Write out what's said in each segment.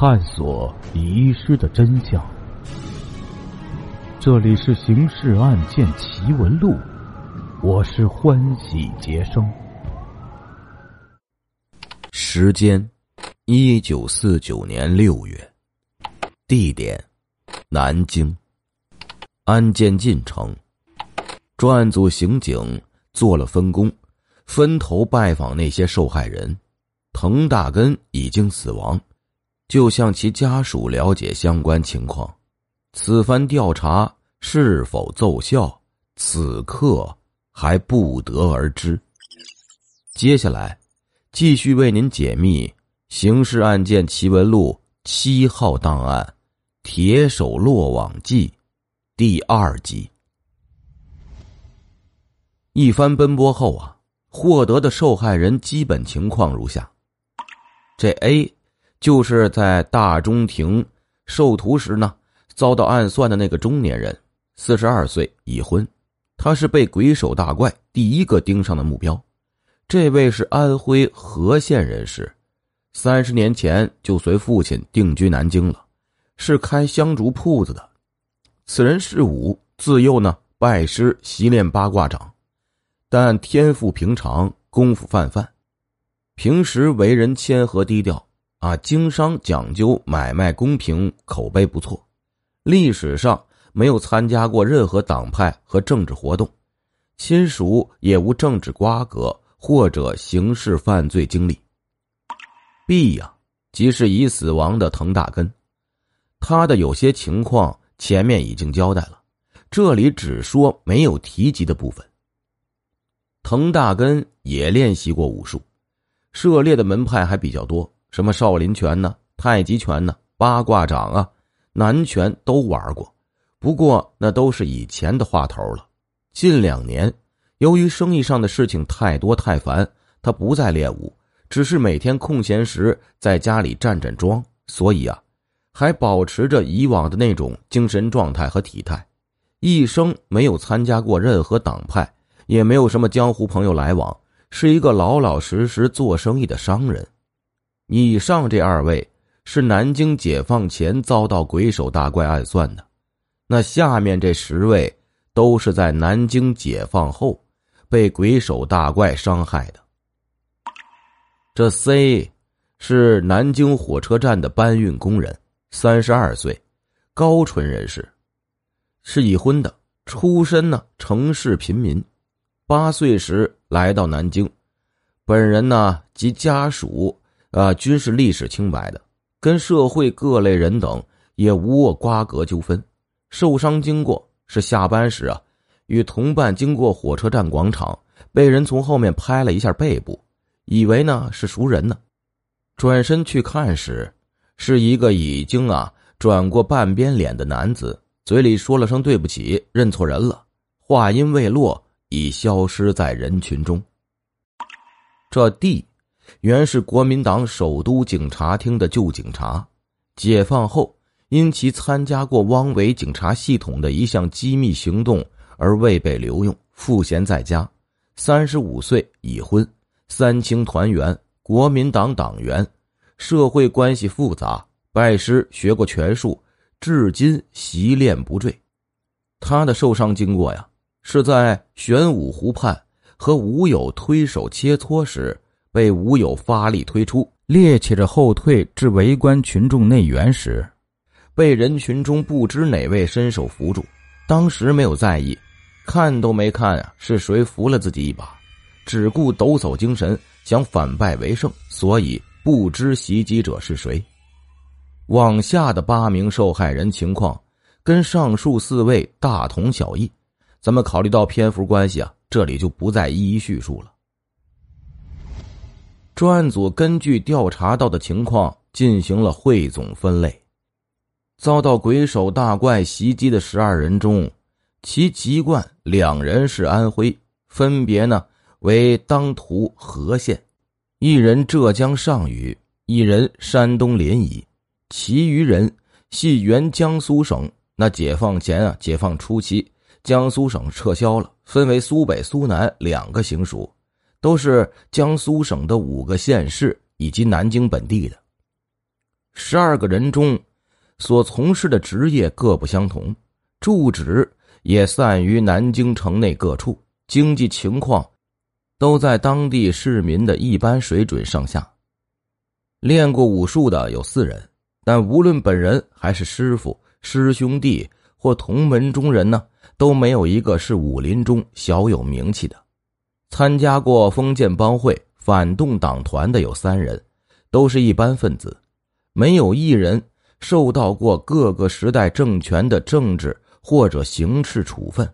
探索遗失的真相。这里是《刑事案件奇闻录》，我是欢喜杰生。时间：一九四九年六月，地点：南京。案件进程：专案组刑警做了分工，分头拜访那些受害人。滕大根已经死亡，就向其家属了解相关情况。此番调查。是否奏效？此刻还不得而知。接下来，继续为您解密《刑事案件奇闻录》七号档案《铁手落网记》第二集。一番奔波后啊，获得的受害人基本情况如下：这 A 就是在大中庭授徒时呢，遭到暗算的那个中年人。四十二岁，已婚，他是被鬼手大怪第一个盯上的目标。这位是安徽和县人士，三十年前就随父亲定居南京了，是开香烛铺子的。此人是武，自幼呢拜师习练八卦掌，但天赋平常，功夫泛泛。平时为人谦和低调，啊，经商讲究买卖公平，口碑不错。历史上。没有参加过任何党派和政治活动，亲属也无政治瓜葛或者刑事犯罪经历。B 呀，即是已死亡的滕大根，他的有些情况前面已经交代了，这里只说没有提及的部分。滕大根也练习过武术，涉猎的门派还比较多，什么少林拳呢、太极拳呢、八卦掌啊、南拳都玩过。不过那都是以前的话头了。近两年，由于生意上的事情太多太烦，他不再练武，只是每天空闲时在家里站站桩。所以啊，还保持着以往的那种精神状态和体态。一生没有参加过任何党派，也没有什么江湖朋友来往，是一个老老实实做生意的商人。以上这二位是南京解放前遭到鬼手大怪暗算的。那下面这十位都是在南京解放后被鬼手大怪伤害的。这 C 是南京火车站的搬运工人，三十二岁，高淳人士，是已婚的，出身呢城市贫民，八岁时来到南京，本人呢及家属啊均是历史清白的，跟社会各类人等也无过瓜葛纠纷。受伤经过是下班时啊，与同伴经过火车站广场，被人从后面拍了一下背部，以为呢是熟人呢，转身去看时，是一个已经啊转过半边脸的男子，嘴里说了声对不起，认错人了，话音未落，已消失在人群中。这地原是国民党首都警察厅的旧警察，解放后。因其参加过汪伪警察系统的一项机密行动而未被留用，赋闲在家。三十五岁，已婚，三青团员，国民党党员，社会关系复杂，拜师学过拳术，至今习练不坠。他的受伤经过呀，是在玄武湖畔和吴友推手切磋时，被吴友发力推出，趔趄着后退至围观群众内缘时。被人群中不知哪位伸手扶住，当时没有在意，看都没看啊，是谁扶了自己一把，只顾抖擞精神，想反败为胜，所以不知袭击者是谁。往下的八名受害人情况跟上述四位大同小异，咱们考虑到篇幅关系啊，这里就不再一一叙述了。专案组根据调查到的情况进行了汇总分类。遭到鬼手大怪袭击的十二人中，其籍贯两人是安徽，分别呢为当涂和县，一人浙江上虞，一人山东临沂，其余人系原江苏省。那解放前啊，解放初期，江苏省撤销了，分为苏北、苏南两个行署，都是江苏省的五个县市以及南京本地的。十二个人中，所从事的职业各不相同，住址也散于南京城内各处，经济情况都在当地市民的一般水准上下。练过武术的有四人，但无论本人还是师傅、师兄弟或同门中人呢，都没有一个是武林中小有名气的。参加过封建帮会、反动党团的有三人，都是一般分子。没有一人受到过各个时代政权的政治或者刑事处分，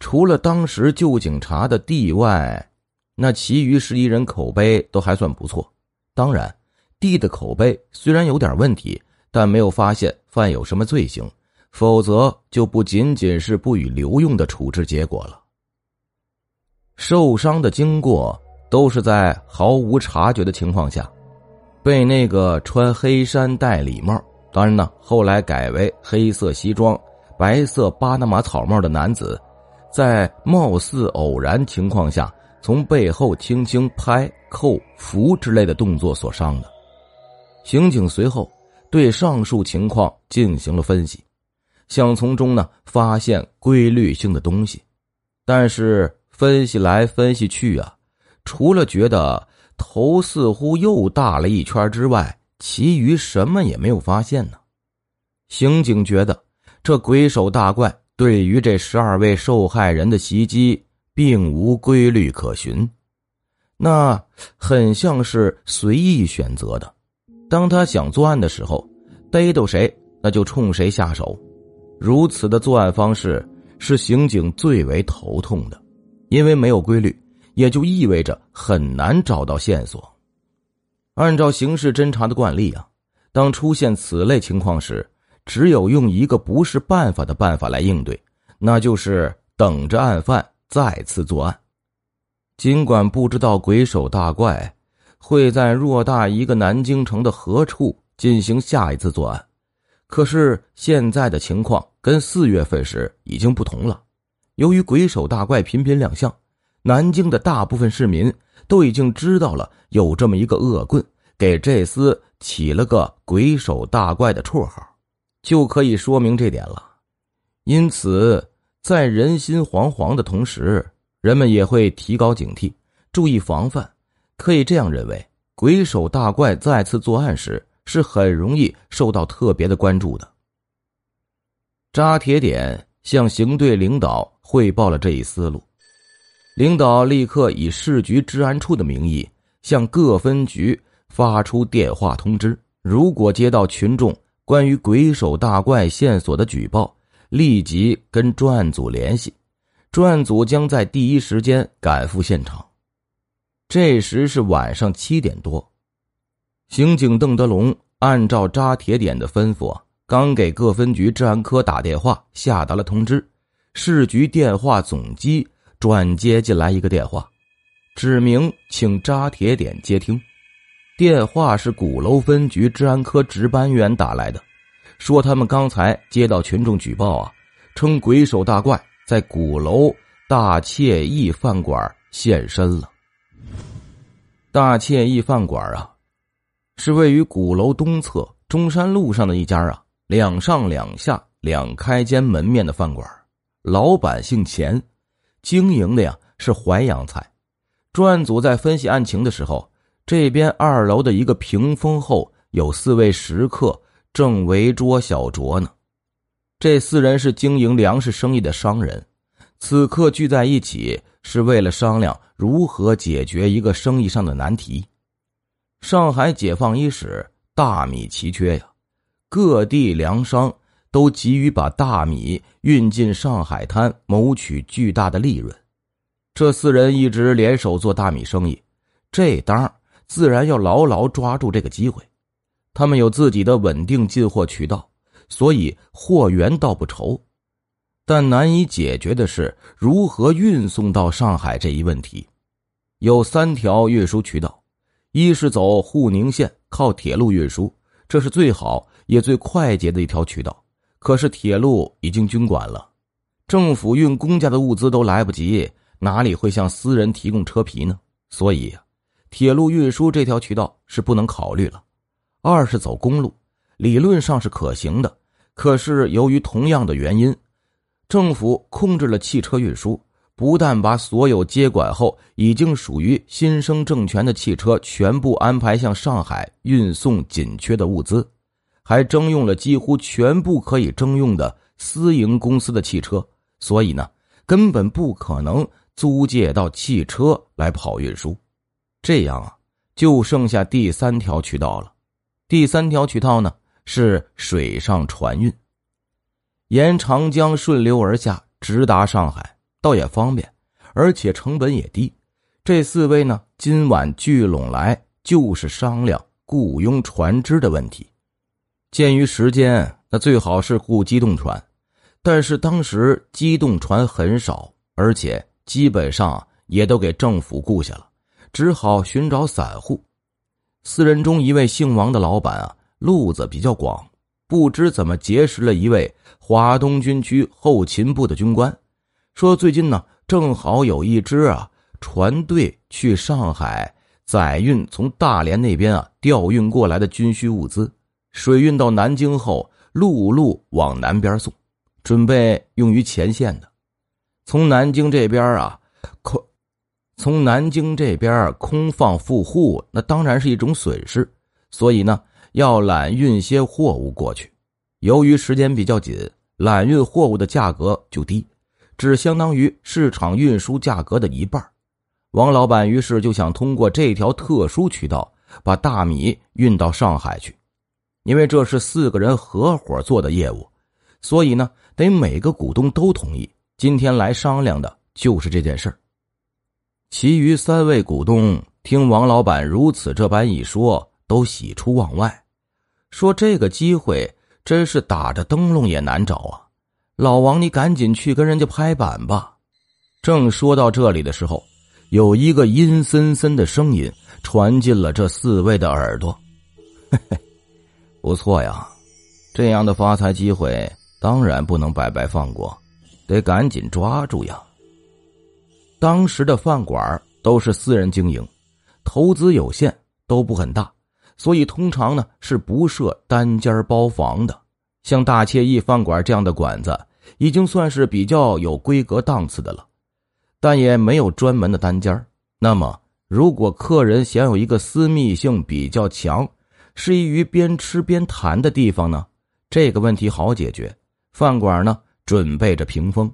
除了当时旧警察的地外，那其余十一人口碑都还算不错。当然，地的口碑虽然有点问题，但没有发现犯有什么罪行，否则就不仅仅是不予留用的处置结果了。受伤的经过都是在毫无察觉的情况下。被那个穿黑衫戴礼帽，当然呢，后来改为黑色西装、白色巴拿马草帽的男子，在貌似偶然情况下，从背后轻轻拍、扣、扶之类的动作所伤的。刑警随后对上述情况进行了分析，想从中呢发现规律性的东西，但是分析来分析去啊，除了觉得。头似乎又大了一圈之外，其余什么也没有发现呢。刑警觉得这鬼手大怪对于这十二位受害人的袭击并无规律可循，那很像是随意选择的。当他想作案的时候，逮到谁那就冲谁下手。如此的作案方式是刑警最为头痛的，因为没有规律。也就意味着很难找到线索。按照刑事侦查的惯例啊，当出现此类情况时，只有用一个不是办法的办法来应对，那就是等着案犯再次作案。尽管不知道鬼手大怪会在偌大一个南京城的何处进行下一次作案，可是现在的情况跟四月份时已经不同了。由于鬼手大怪频频亮相。南京的大部分市民都已经知道了有这么一个恶棍，给这厮起了个“鬼手大怪”的绰号，就可以说明这点了。因此，在人心惶惶的同时，人们也会提高警惕，注意防范。可以这样认为，鬼手大怪再次作案时是很容易受到特别的关注的。扎铁点向刑队领导汇报了这一思路。领导立刻以市局治安处的名义向各分局发出电话通知：如果接到群众关于鬼手大怪线索的举报，立即跟专案组联系，专案组将在第一时间赶赴现场。这时是晚上七点多，刑警邓德龙按照扎铁点的吩咐，刚给各分局治安科打电话下达了通知，市局电话总机。转接进来一个电话，指明请扎铁点接听。电话是鼓楼分局治安科值班员打来的，说他们刚才接到群众举报啊，称鬼手大怪在鼓楼大惬意饭馆现身了。大惬意饭馆啊，是位于鼓楼东侧中山路上的一家啊两上两下两开间门面的饭馆，老板姓钱。经营的呀是淮扬菜，专案组在分析案情的时候，这边二楼的一个屏风后有四位食客正围桌小酌呢。这四人是经营粮食生意的商人，此刻聚在一起是为了商量如何解决一个生意上的难题。上海解放伊始，大米奇缺呀，各地粮商。都急于把大米运进上海滩，谋取巨大的利润。这四人一直联手做大米生意，这当自然要牢牢抓住这个机会。他们有自己的稳定进货渠道，所以货源倒不愁。但难以解决的是如何运送到上海这一问题。有三条运输渠道：一是走沪宁线，靠铁路运输，这是最好也最快捷的一条渠道。可是铁路已经军管了，政府运公家的物资都来不及，哪里会向私人提供车皮呢？所以，铁路运输这条渠道是不能考虑了。二是走公路，理论上是可行的。可是由于同样的原因，政府控制了汽车运输，不但把所有接管后已经属于新生政权的汽车全部安排向上海运送紧缺的物资，还征用了几乎全部可以征用的私营公司的汽车，所以呢，根本不可能租借到汽车来跑运输。这样啊，就剩下第三条渠道了。第三条渠道呢？是水上船运，沿长江顺流而下，直达上海，倒也方便，而且成本也低。这四位呢，今晚聚拢来，就是商量雇佣船只的问题。鉴于时间，那最好是雇机动船，但是当时机动船很少，而且基本上也都给政府雇下了，只好寻找散户。四人中一位姓王的老板啊。路子比较广，不知怎么结识了一位华东军区后勤部的军官，说最近呢正好有一支啊船队去上海载运从大连那边啊调运过来的军需物资，水运到南京后陆路往南边送，准备用于前线的。从南京这边啊空，从南京这边空放富户，那当然是一种损失，所以呢。要揽运些货物过去，由于时间比较紧，揽运货物的价格就低，只相当于市场运输价格的一半。王老板于是就想通过这条特殊渠道把大米运到上海去，因为这是四个人合伙做的业务，所以呢得每个股东都同意。今天来商量的就是这件事其余三位股东听王老板如此这般一说，都喜出望外。说这个机会真是打着灯笼也难找啊！老王，你赶紧去跟人家拍板吧。正说到这里的时候，有一个阴森森的声音传进了这四位的耳朵：“嘿嘿，不错呀，这样的发财机会当然不能白白放过，得赶紧抓住呀。”当时的饭馆都是私人经营，投资有限，都不很大。所以通常呢是不设单间包房的，像大惬意饭馆这样的馆子已经算是比较有规格档次的了，但也没有专门的单间那么，如果客人想有一个私密性比较强、适宜于边吃边谈的地方呢，这个问题好解决。饭馆呢准备着屏风，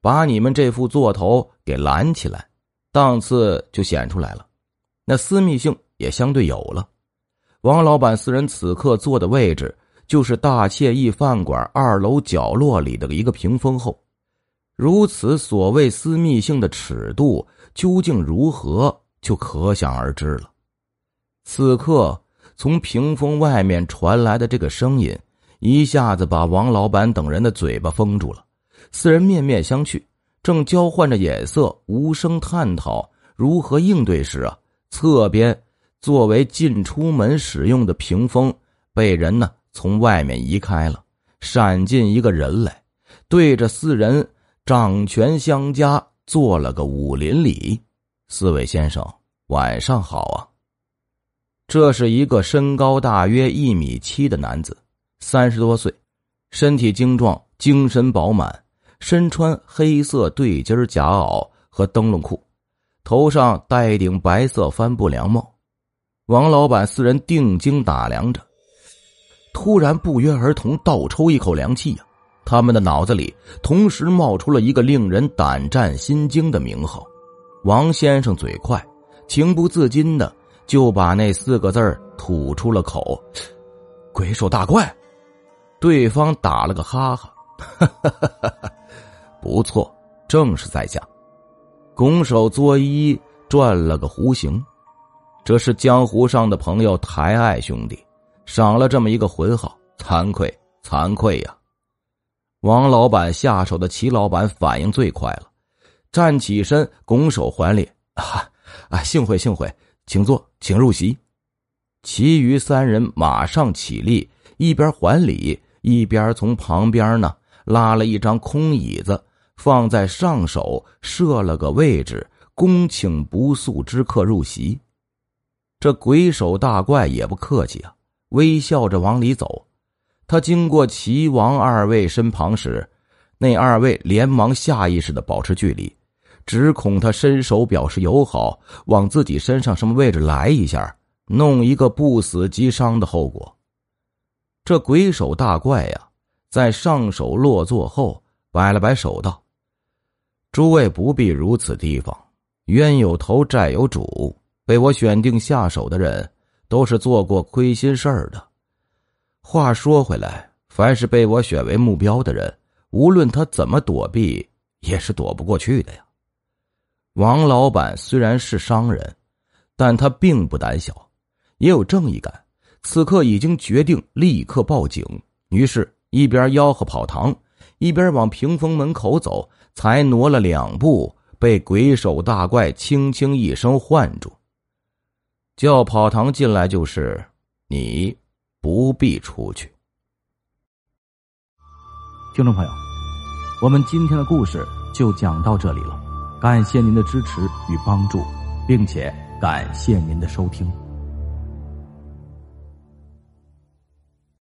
把你们这副座头给拦起来，档次就显出来了，那私密性也相对有了。王老板四人此刻坐的位置，就是大惬意饭馆二楼角落里的一个屏风后。如此所谓私密性的尺度究竟如何，就可想而知了。此刻从屏风外面传来的这个声音，一下子把王老板等人的嘴巴封住了。四人面面相觑，正交换着眼色，无声探讨如何应对时啊，侧边。作为进出门使用的屏风，被人呢从外面移开了，闪进一个人来，对着四人掌权相加，做了个武林礼。四位先生，晚上好啊！这是一个身高大约一米七的男子，三十多岁，身体精壮，精神饱满，身穿黑色对襟夹袄和灯笼裤，头上戴一顶白色帆布凉帽。王老板四人定睛打量着，突然不约而同倒抽一口凉气呀！他们的脑子里同时冒出了一个令人胆战心惊的名号。王先生嘴快，情不自禁的就把那四个字吐出了口：“鬼手大怪。”对方打了个哈哈：“哈哈哈哈不错，正是在下。”拱手作揖，转了个弧形。这是江湖上的朋友抬爱兄弟，赏了这么一个浑号，惭愧惭愧呀！王老板下手的齐老板反应最快了，站起身拱手还礼：“啊 啊，幸会幸会，请坐，请入席。”其余三人马上起立，一边还礼，一边从旁边呢拉了一张空椅子，放在上手，设了个位置，恭请不速之客入席。这鬼手大怪也不客气啊！微笑着往里走。他经过齐王二位身旁时，那二位连忙下意识的保持距离，只恐他伸手表示友好，往自己身上什么位置来一下，弄一个不死即伤的后果。这鬼手大怪呀，在上手落座后，摆了摆手道：“诸位不必如此提防，冤有头，债有主。被我选定下手的人，都是做过亏心事儿的。话说回来，凡是被我选为目标的人，无论他怎么躲避，也是躲不过去的呀。王老板虽然是商人，但他并不胆小，也有正义感。”此刻已经决定立刻报警，于是，一边吆喝跑堂，一边往屏风门口走。才挪了两步，被鬼手大怪轻轻一声唤住，叫跑堂进来就是：你不必出去。听众朋友，我们今天的故事就讲到这里了，感谢您的支持与帮助，并且感谢您的收听。